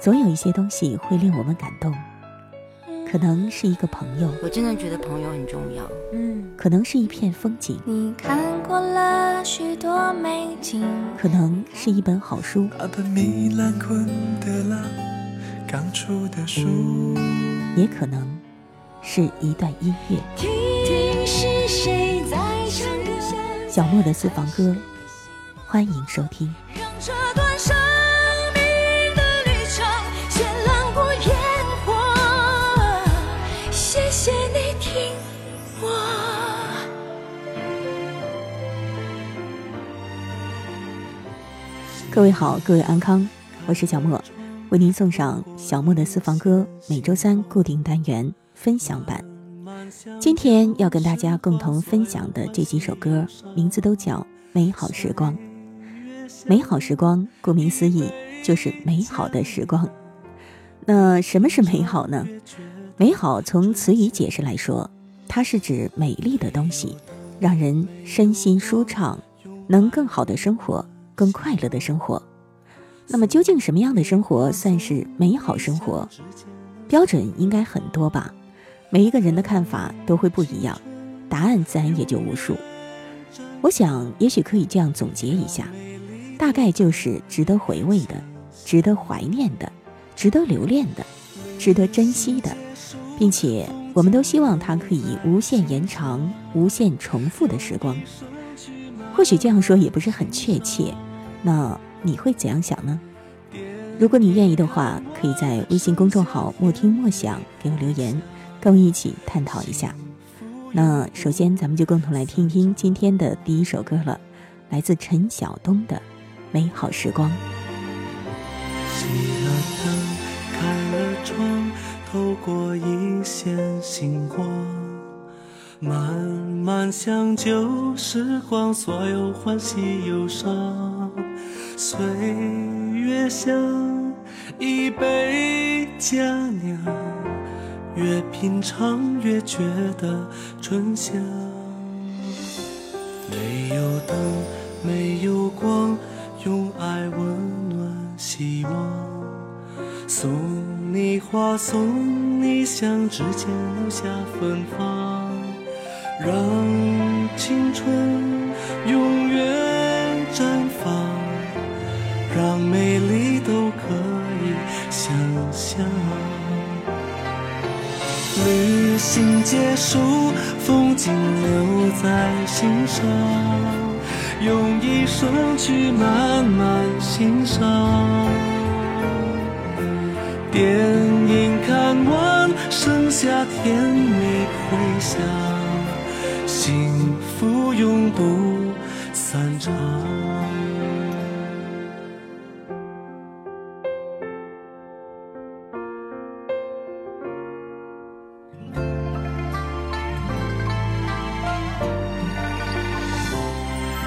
总有一些东西会令我们感动，可能是一个朋友，我真的觉得朋友很重要。嗯，可能是一片风景，你看过了许多美景，可能是一本好书，也可能是一段音乐。小莫的私房歌，欢迎收听。各位好，各位安康，我是小莫，为您送上小莫的私房歌，每周三固定单元分享版。今天要跟大家共同分享的这几首歌，名字都叫《美好时光》。美好时光，顾名思义，就是美好的时光。那什么是美好呢？美好从词语解释来说，它是指美丽的东西，让人身心舒畅，能更好的生活。更快乐的生活，那么究竟什么样的生活算是美好生活？标准应该很多吧？每一个人的看法都会不一样，答案自然也就无数。我想，也许可以这样总结一下，大概就是值得回味的、值得怀念的、值得留恋的、值得珍惜的，并且我们都希望它可以无限延长、无限重复的时光。或许这样说也不是很确切。那你会怎样想呢？如果你愿意的话，可以在微信公众号“莫听莫想”给我留言，跟我一起探讨一下。那首先，咱们就共同来听一听今天的第一首歌了，来自陈晓东的《美好时光》。熄了灯，开了窗，透过一线星光，慢慢想旧时光，所有欢喜忧伤。岁月像一杯佳酿，越品尝越觉得醇香。没有灯，没有光，用爱温暖希望。送你花，送你香，指尖留下芬芳，让青春永远。让美丽都可以想象。旅行结束，风景留在心上，用一生去慢慢欣赏。电影看完，剩下甜蜜回响，幸福永不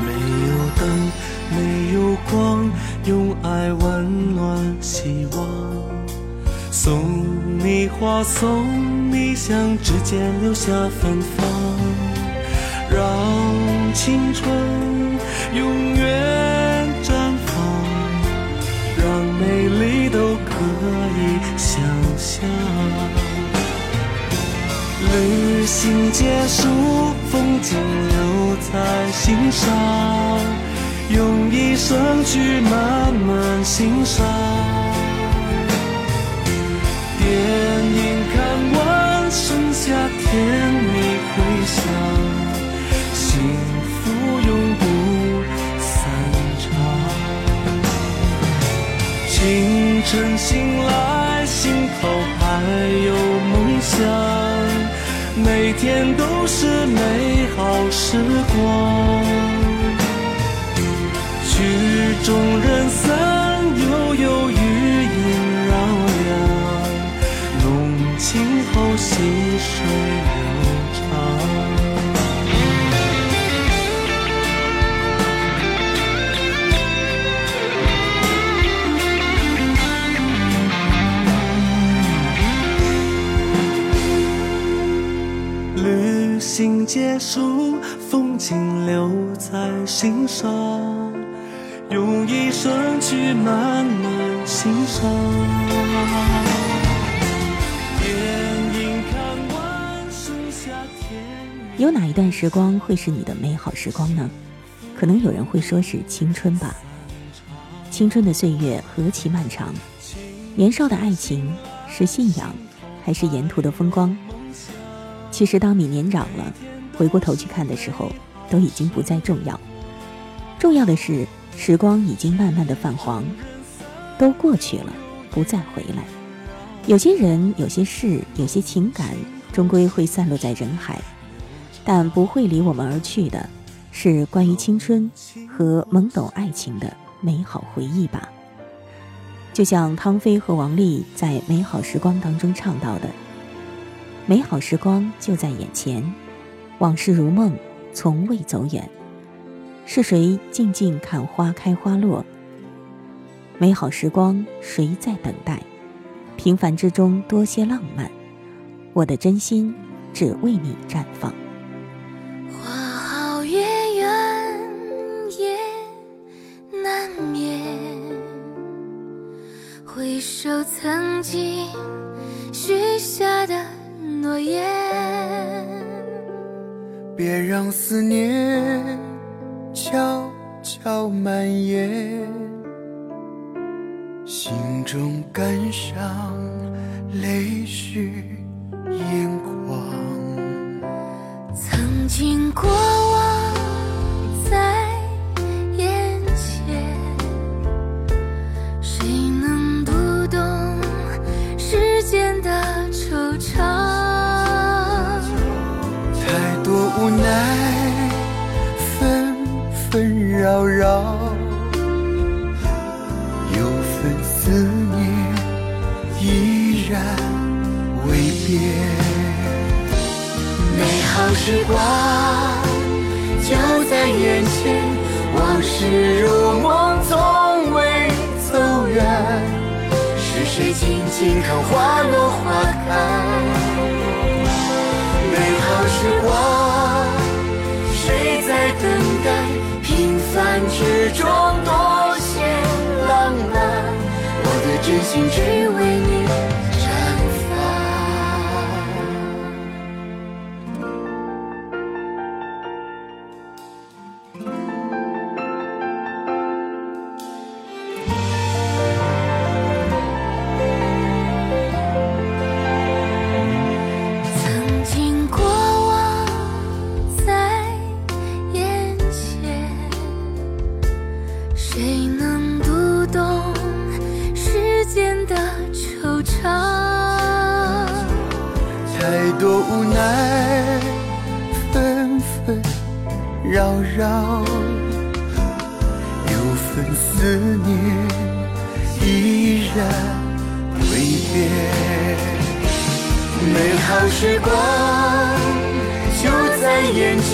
没有灯，没有光，用爱温暖希望。送你花，送你香，指尖留下芬芳。让青春永远绽放，让美丽都可以想象。旅行结束，风景留。在心上，用一生去慢慢欣赏。电影看完，剩下甜蜜回响，幸福永不散场。清晨醒来，心头还有梦想，每天都是美好时光。曲终人散，悠悠余音绕梁。今后细水行结束，风景留在心上。用一生去慢慢欣赏。有哪一段时光会是你的美好时光呢？可能有人会说是青春吧。青春的岁月何其漫长。年少的爱情是信仰，还是沿途的风光？其实，当你年长了，回过头去看的时候，都已经不再重要。重要的是，时光已经慢慢的泛黄，都过去了，不再回来。有些人、有些事、有些情感，终归会散落在人海，但不会离我们而去的，是关于青春和懵懂爱情的美好回忆吧。就像汤飞和王丽在《美好时光》当中唱到的。美好时光就在眼前，往事如梦，从未走远。是谁静静看花开花落？美好时光，谁在等待？平凡之中多些浪漫，我的真心只为你绽放。花好月圆夜难眠，回首曾经许下。诺言，别让思念悄悄蔓延，心中感伤，扰扰，有份思念依然未变。美好时光就在眼前，往事如梦从未走远。是谁静静看花落花开？真心只为你。份思念依然未变美好时光就在眼前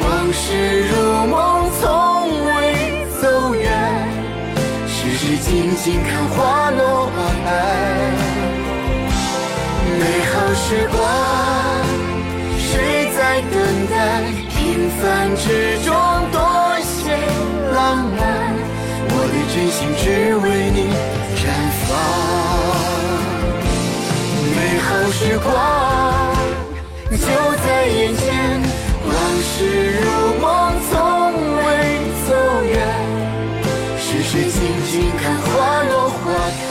往事如梦从未走远。只是静静看花落花开美好时光谁在等待？平凡之中多些浪漫。我的真心只为你绽放。美好时光就在眼前，往事如梦，从未走远。是谁静静看花落花开？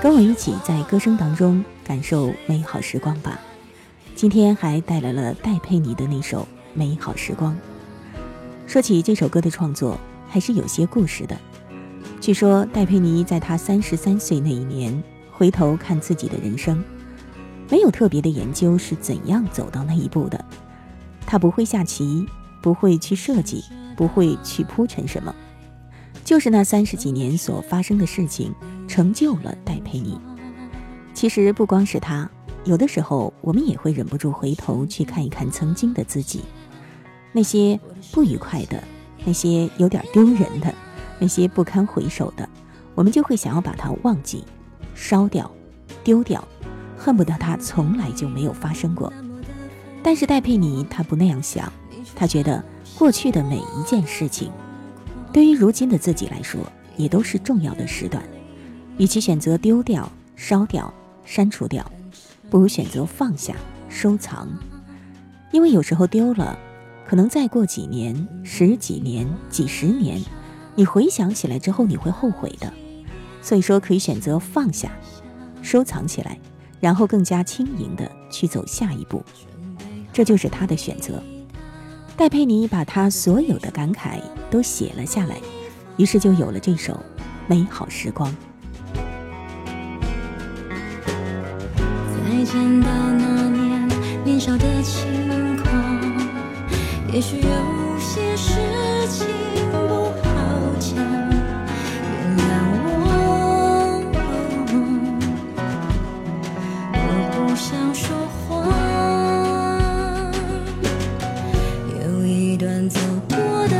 跟我一起在歌声当中感受美好时光吧。今天还带来了戴佩妮的那首《美好时光》。说起这首歌的创作，还是有些故事的。据说戴佩妮在她三十三岁那一年，回头看自己的人生，没有特别的研究是怎样走到那一步的。她不会下棋，不会去设计，不会去铺陈什么。就是那三十几年所发生的事情，成就了戴佩妮。其实不光是她，有的时候我们也会忍不住回头去看一看曾经的自己，那些不愉快的，那些有点丢人的，那些不堪回首的，我们就会想要把它忘记、烧掉、丢掉，恨不得它从来就没有发生过。但是戴佩妮她不那样想，她觉得过去的每一件事情。对于如今的自己来说，也都是重要的时段。与其选择丢掉、烧掉、删除掉，不如选择放下、收藏，因为有时候丢了，可能再过几年、十几年、几十年，你回想起来之后你会后悔的。所以说，可以选择放下，收藏起来，然后更加轻盈的去走下一步。这就是他的选择。戴佩妮把他所有的感慨都写了下来，于是就有了这首《美好时光》。再见到那年年少的情，也许有些事情不好讲，原谅我，我不想说谎。有一段走过的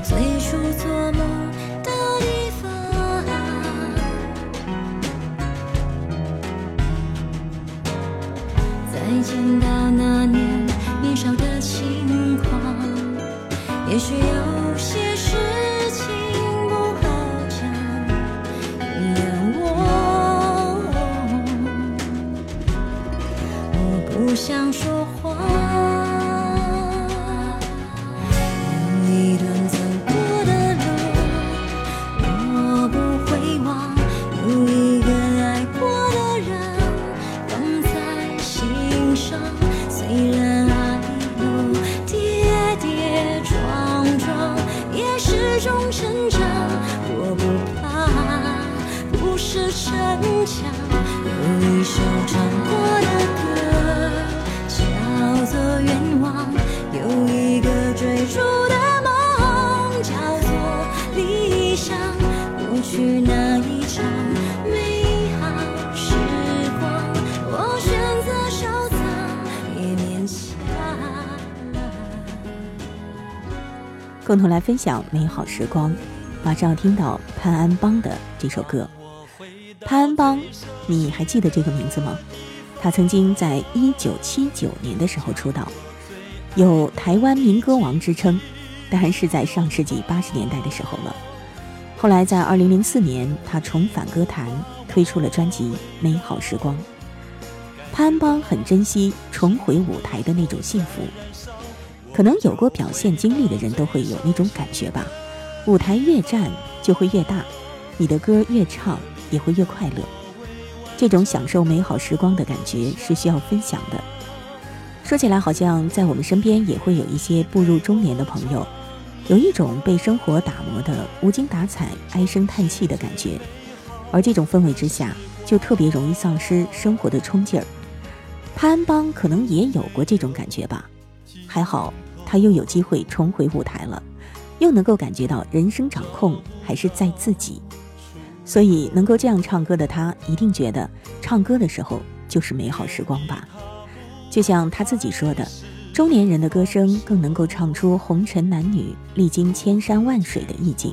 最初做梦。虽然那一路跌跌撞撞，也是种成长。我不怕，不是逞强。有一首共同来分享美好时光。马上要听到潘安邦的这首歌。潘安邦，你还记得这个名字吗？他曾经在一九七九年的时候出道，有台湾民歌王之称，当然是在上世纪八十年代的时候了。后来在二零零四年，他重返歌坛，推出了专辑《美好时光》。潘安邦很珍惜重回舞台的那种幸福，可能有过表现经历的人都会有那种感觉吧。舞台越站就会越大，你的歌越唱也会越快乐。这种享受美好时光的感觉是需要分享的。说起来，好像在我们身边也会有一些步入中年的朋友，有一种被生活打磨的无精打采、唉声叹气的感觉，而这种氛围之下，就特别容易丧失生活的冲劲儿。潘邦可能也有过这种感觉吧，还好他又有机会重回舞台了。又能够感觉到人生掌控还是在自己，所以能够这样唱歌的他，一定觉得唱歌的时候就是美好时光吧。就像他自己说的，中年人的歌声更能够唱出红尘男女历经千山万水的意境，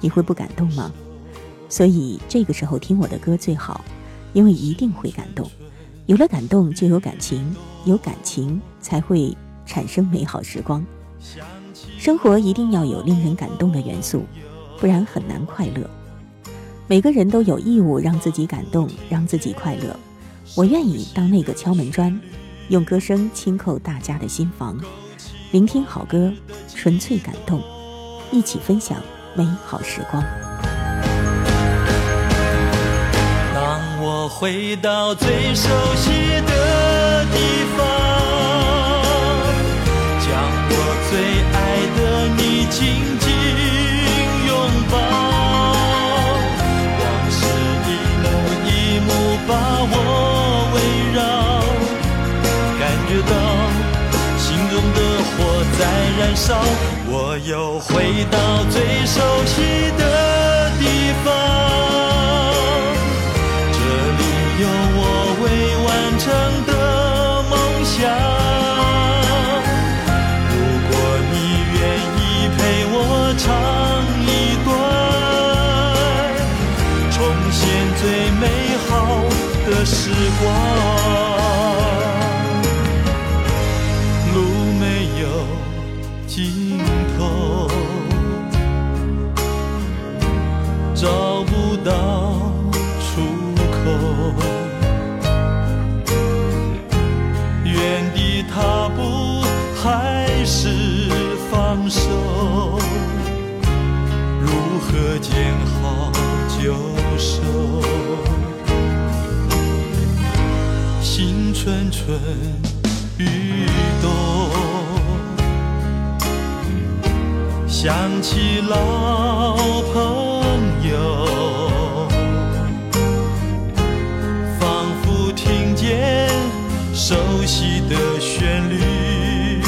你会不感动吗？所以这个时候听我的歌最好，因为一定会感动。有了感动就有感情，有感情才会产生美好时光。生活一定要有令人感动的元素，不然很难快乐。每个人都有义务让自己感动，让自己快乐。我愿意当那个敲门砖，用歌声轻叩大家的心房，聆听好歌，纯粹感动，一起分享美好时光。当我回到最熟悉的地方，最爱的你紧紧拥抱，往事一幕一幕把我围绕，感觉到心中的火在燃烧，我又回到最熟悉的地方。时光。路没有尽头。找不到出口，原地踏步还是放手？如何见好就收？蠢蠢欲动。想起老朋友，仿佛听见熟悉的旋律，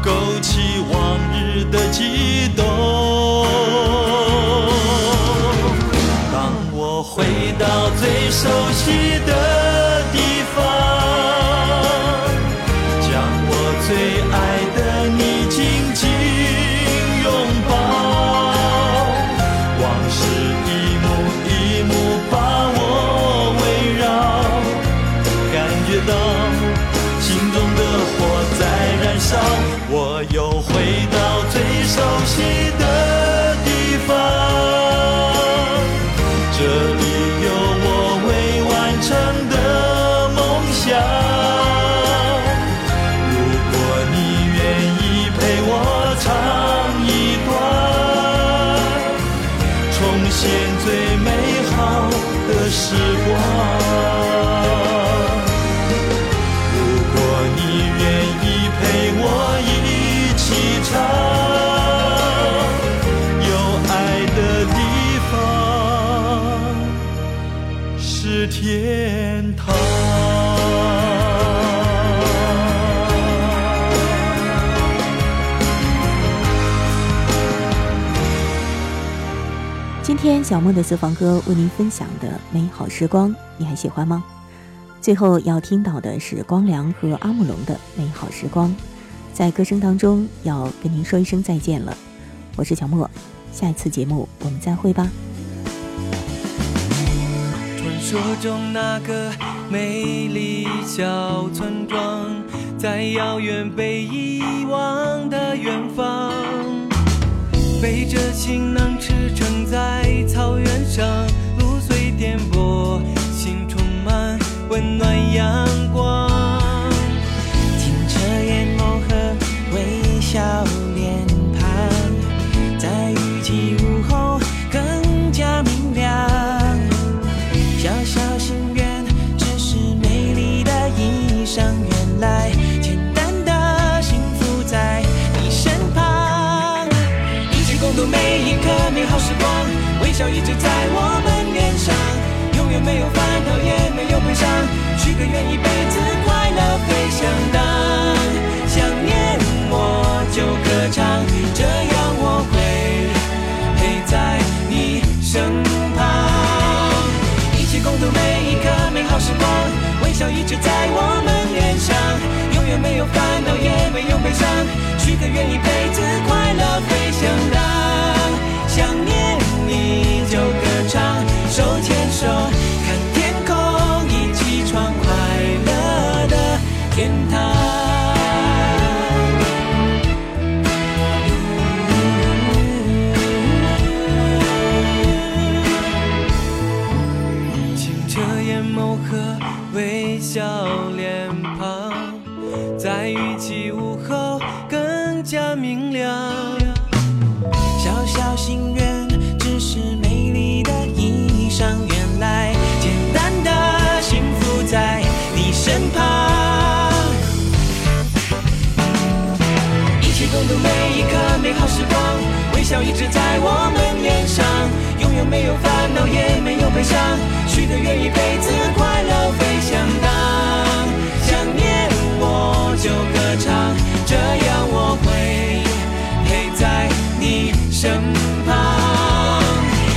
勾起往日的悸动。当我回到最熟悉的熟小莫的私房歌为您分享的美好时光，你还喜欢吗？最后要听到的是光良和阿姆龙的《美好时光》，在歌声当中要跟您说一声再见了。我是小莫，下一次节目我们再会吧。传说中那个美丽小村庄，在遥远被遗忘的远方，背着行囊驰骋在草原上，路虽颠簸，心充满温暖阳光。清澈眼眸和微笑一辈子快乐飞翔当。想念我就歌唱，这样我会陪在你身旁。一起共度每一刻美好时光，微笑一直在我们脸上，永远没有烦恼，也没有悲伤，也没有悲伤，许个愿一辈子快乐飞翔当。想念我就歌唱，这样我会陪在你身旁。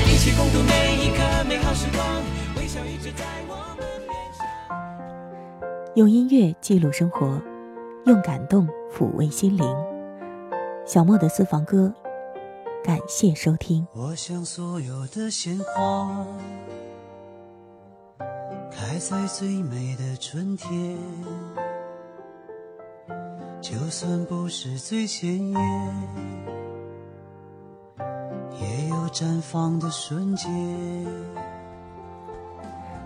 一起共度每一刻美好时光，微笑一直在我们脸上。用音乐记录生活，用感动抚慰心灵。小莫的私房歌，感谢收听。我想所有的鲜花开在最美的春天，就算不是最鲜艳，也有绽放的瞬间。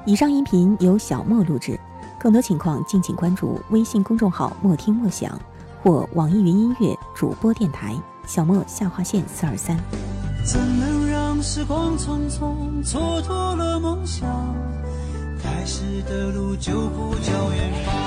以上音频由小莫录制，更多情况敬请关注微信公众号“莫听莫想”或网易云音乐主播电台小莫下划线四二三。怎能让时光匆匆蹉跎了梦想？开始的路就不叫远方。